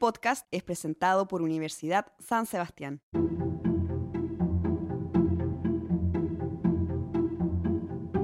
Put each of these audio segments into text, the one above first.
podcast es presentado por Universidad San Sebastián.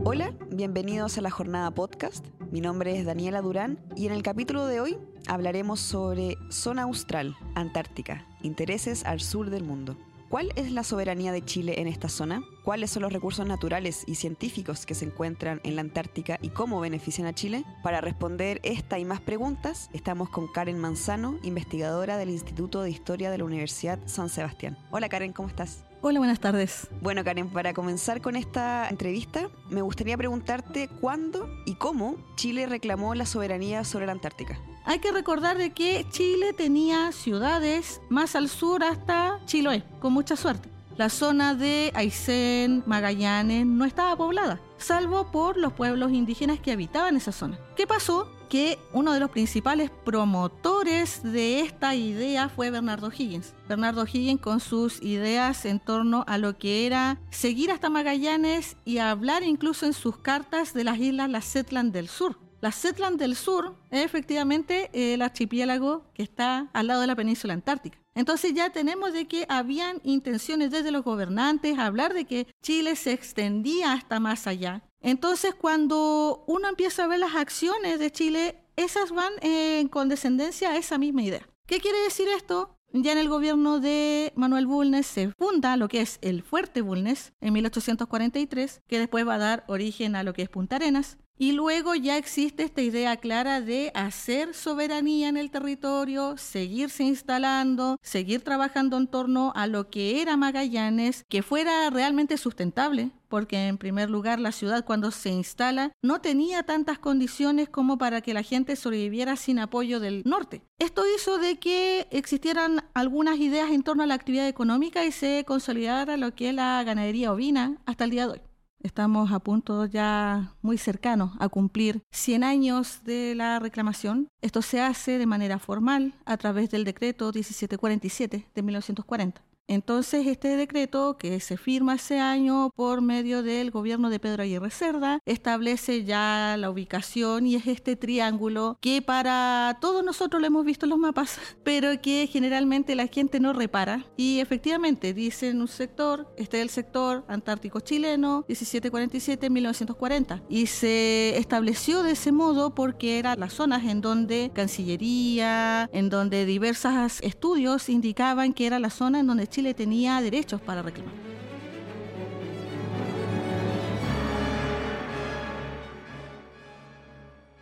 Hola, bienvenidos a la jornada podcast. Mi nombre es Daniela Durán y en el capítulo de hoy hablaremos sobre zona austral, Antártica, intereses al sur del mundo. ¿Cuál es la soberanía de Chile en esta zona? ¿Cuáles son los recursos naturales y científicos que se encuentran en la Antártica y cómo benefician a Chile? Para responder esta y más preguntas, estamos con Karen Manzano, investigadora del Instituto de Historia de la Universidad San Sebastián. Hola Karen, ¿cómo estás? Hola, buenas tardes. Bueno, Karen, para comenzar con esta entrevista, me gustaría preguntarte cuándo y cómo Chile reclamó la soberanía sobre la Antártica. Hay que recordar de que Chile tenía ciudades más al sur hasta Chiloé, con mucha suerte. La zona de Aysén, Magallanes no estaba poblada, salvo por los pueblos indígenas que habitaban esa zona. ¿Qué pasó? Que uno de los principales promotores de esta idea fue Bernardo Higgins. Bernardo Higgins con sus ideas en torno a lo que era seguir hasta Magallanes y hablar incluso en sus cartas de las islas Las Zetland del Sur. Las Zetland del Sur es efectivamente el archipiélago que está al lado de la península antártica. Entonces ya tenemos de que habían intenciones desde los gobernantes hablar de que Chile se extendía hasta más allá. Entonces cuando uno empieza a ver las acciones de Chile, esas van en condescendencia a esa misma idea. ¿Qué quiere decir esto? Ya en el gobierno de Manuel Bulnes se funda lo que es el Fuerte Bulnes en 1843, que después va a dar origen a lo que es Punta Arenas. Y luego ya existe esta idea clara de hacer soberanía en el territorio, seguirse instalando, seguir trabajando en torno a lo que era Magallanes, que fuera realmente sustentable, porque en primer lugar la ciudad cuando se instala no tenía tantas condiciones como para que la gente sobreviviera sin apoyo del norte. Esto hizo de que existieran algunas ideas en torno a la actividad económica y se consolidara lo que es la ganadería ovina hasta el día de hoy. Estamos a punto ya muy cercanos a cumplir 100 años de la reclamación. Esto se hace de manera formal a través del decreto 1747 de 1940. Entonces, este decreto que se firma ese año por medio del gobierno de Pedro Aguirre Cerda establece ya la ubicación y es este triángulo que para todos nosotros lo hemos visto en los mapas, pero que generalmente la gente no repara. Y efectivamente, dice en un sector, este es el sector antártico chileno, 1747-1940. Y se estableció de ese modo porque eran las zonas en donde Cancillería, en donde diversos estudios indicaban que era la zona en donde Chile tenía derechos para reclamar.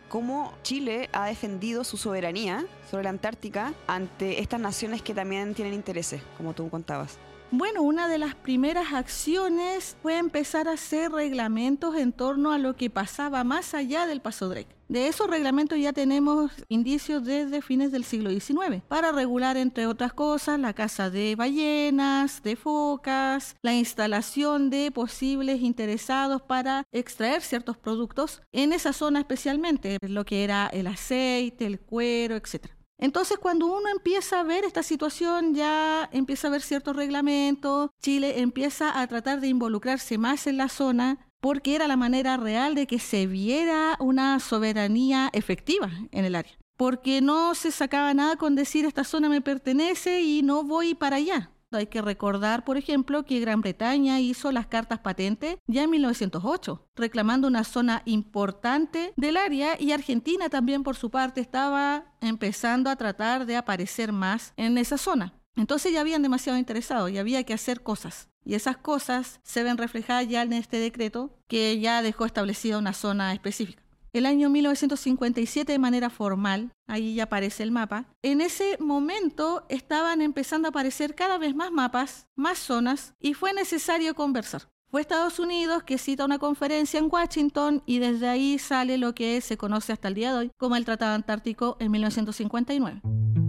¿Cómo Chile ha defendido su soberanía sobre la Antártica ante estas naciones que también tienen intereses, como tú contabas? Bueno, una de las primeras acciones fue empezar a hacer reglamentos en torno a lo que pasaba más allá del Paso Drake. De esos reglamentos ya tenemos indicios desde fines del siglo XIX para regular, entre otras cosas, la caza de ballenas, de focas, la instalación de posibles interesados para extraer ciertos productos en esa zona especialmente, lo que era el aceite, el cuero, etc. Entonces, cuando uno empieza a ver esta situación, ya empieza a ver ciertos reglamentos, Chile empieza a tratar de involucrarse más en la zona porque era la manera real de que se viera una soberanía efectiva en el área. Porque no se sacaba nada con decir esta zona me pertenece y no voy para allá. Hay que recordar, por ejemplo, que Gran Bretaña hizo las cartas patentes ya en 1908, reclamando una zona importante del área y Argentina también por su parte estaba empezando a tratar de aparecer más en esa zona. Entonces ya habían demasiado interesados y había que hacer cosas. Y esas cosas se ven reflejadas ya en este decreto que ya dejó establecida una zona específica el año 1957 de manera formal, ahí ya aparece el mapa, en ese momento estaban empezando a aparecer cada vez más mapas, más zonas, y fue necesario conversar. Fue Estados Unidos que cita una conferencia en Washington y desde ahí sale lo que se conoce hasta el día de hoy como el Tratado Antártico en 1959.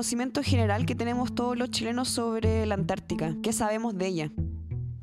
Conocimiento general que tenemos todos los chilenos sobre la Antártica. ¿Qué sabemos de ella?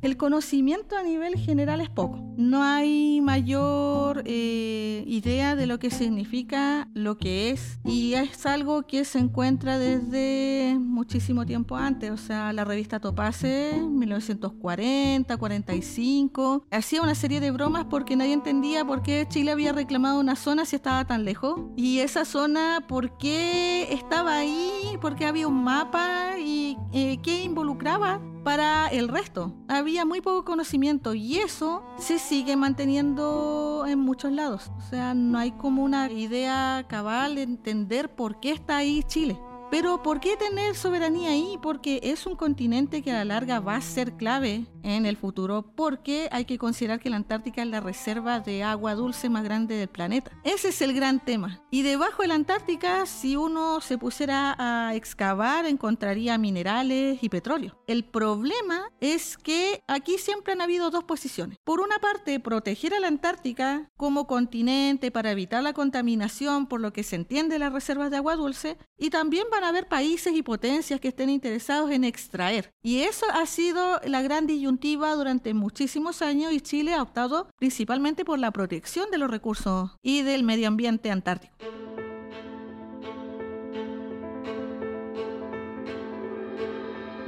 El conocimiento a nivel general es poco. No hay mayor eh, idea de lo que significa lo que es y es algo que se encuentra desde muchísimo tiempo antes. O sea, la revista Topace, 1940, 45, hacía una serie de bromas porque nadie entendía por qué Chile había reclamado una zona si estaba tan lejos. Y esa zona, ¿por qué estaba ahí? ¿Por qué había un mapa? ¿Y eh, qué involucraba? para el resto. Había muy poco conocimiento y eso se sigue manteniendo en muchos lados. O sea, no hay como una idea cabal de entender por qué está ahí Chile. Pero ¿por qué tener soberanía ahí? Porque es un continente que a la larga va a ser clave en el futuro porque hay que considerar que la Antártica es la reserva de agua dulce más grande del planeta. Ese es el gran tema. Y debajo de la Antártica, si uno se pusiera a excavar, encontraría minerales y petróleo. El problema es que aquí siempre han habido dos posiciones. Por una parte, proteger a la Antártica como continente para evitar la contaminación por lo que se entiende las reservas de agua dulce y también van a haber países y potencias que estén interesados en extraer. Y eso ha sido la gran disyuntiva durante muchísimos años y Chile ha optado principalmente por la protección de los recursos y del medio ambiente antártico.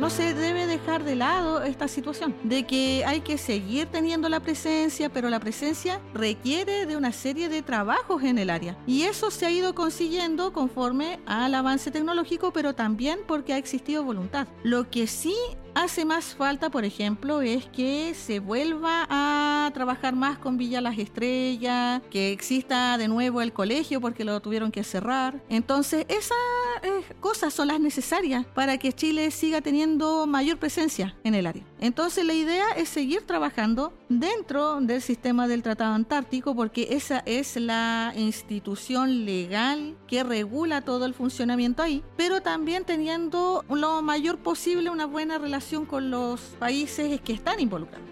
No se debe dejar de lado esta situación, de que hay que seguir teniendo la presencia, pero la presencia requiere de una serie de trabajos en el área. Y eso se ha ido consiguiendo conforme al avance tecnológico, pero también porque ha existido voluntad. Lo que sí hace más falta, por ejemplo, es que se vuelva a trabajar más con Villa Las Estrellas, que exista de nuevo el colegio porque lo tuvieron que cerrar. Entonces, esas eh, cosas son las necesarias para que Chile siga teniendo mayor presencia en el área. Entonces, la idea es seguir trabajando dentro del sistema del Tratado Antártico porque esa es la institución legal que regula todo el funcionamiento ahí, pero también teniendo lo mayor posible una buena relación con los países que están involucrados.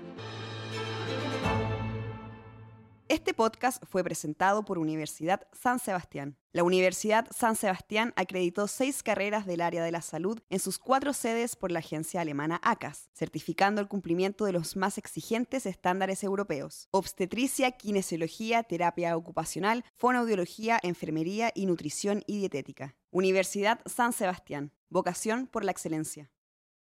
Este podcast fue presentado por Universidad San Sebastián. La Universidad San Sebastián acreditó seis carreras del área de la salud en sus cuatro sedes por la agencia alemana ACAS, certificando el cumplimiento de los más exigentes estándares europeos. Obstetricia, kinesiología, terapia ocupacional, fonoaudiología, enfermería y nutrición y dietética. Universidad San Sebastián. Vocación por la excelencia.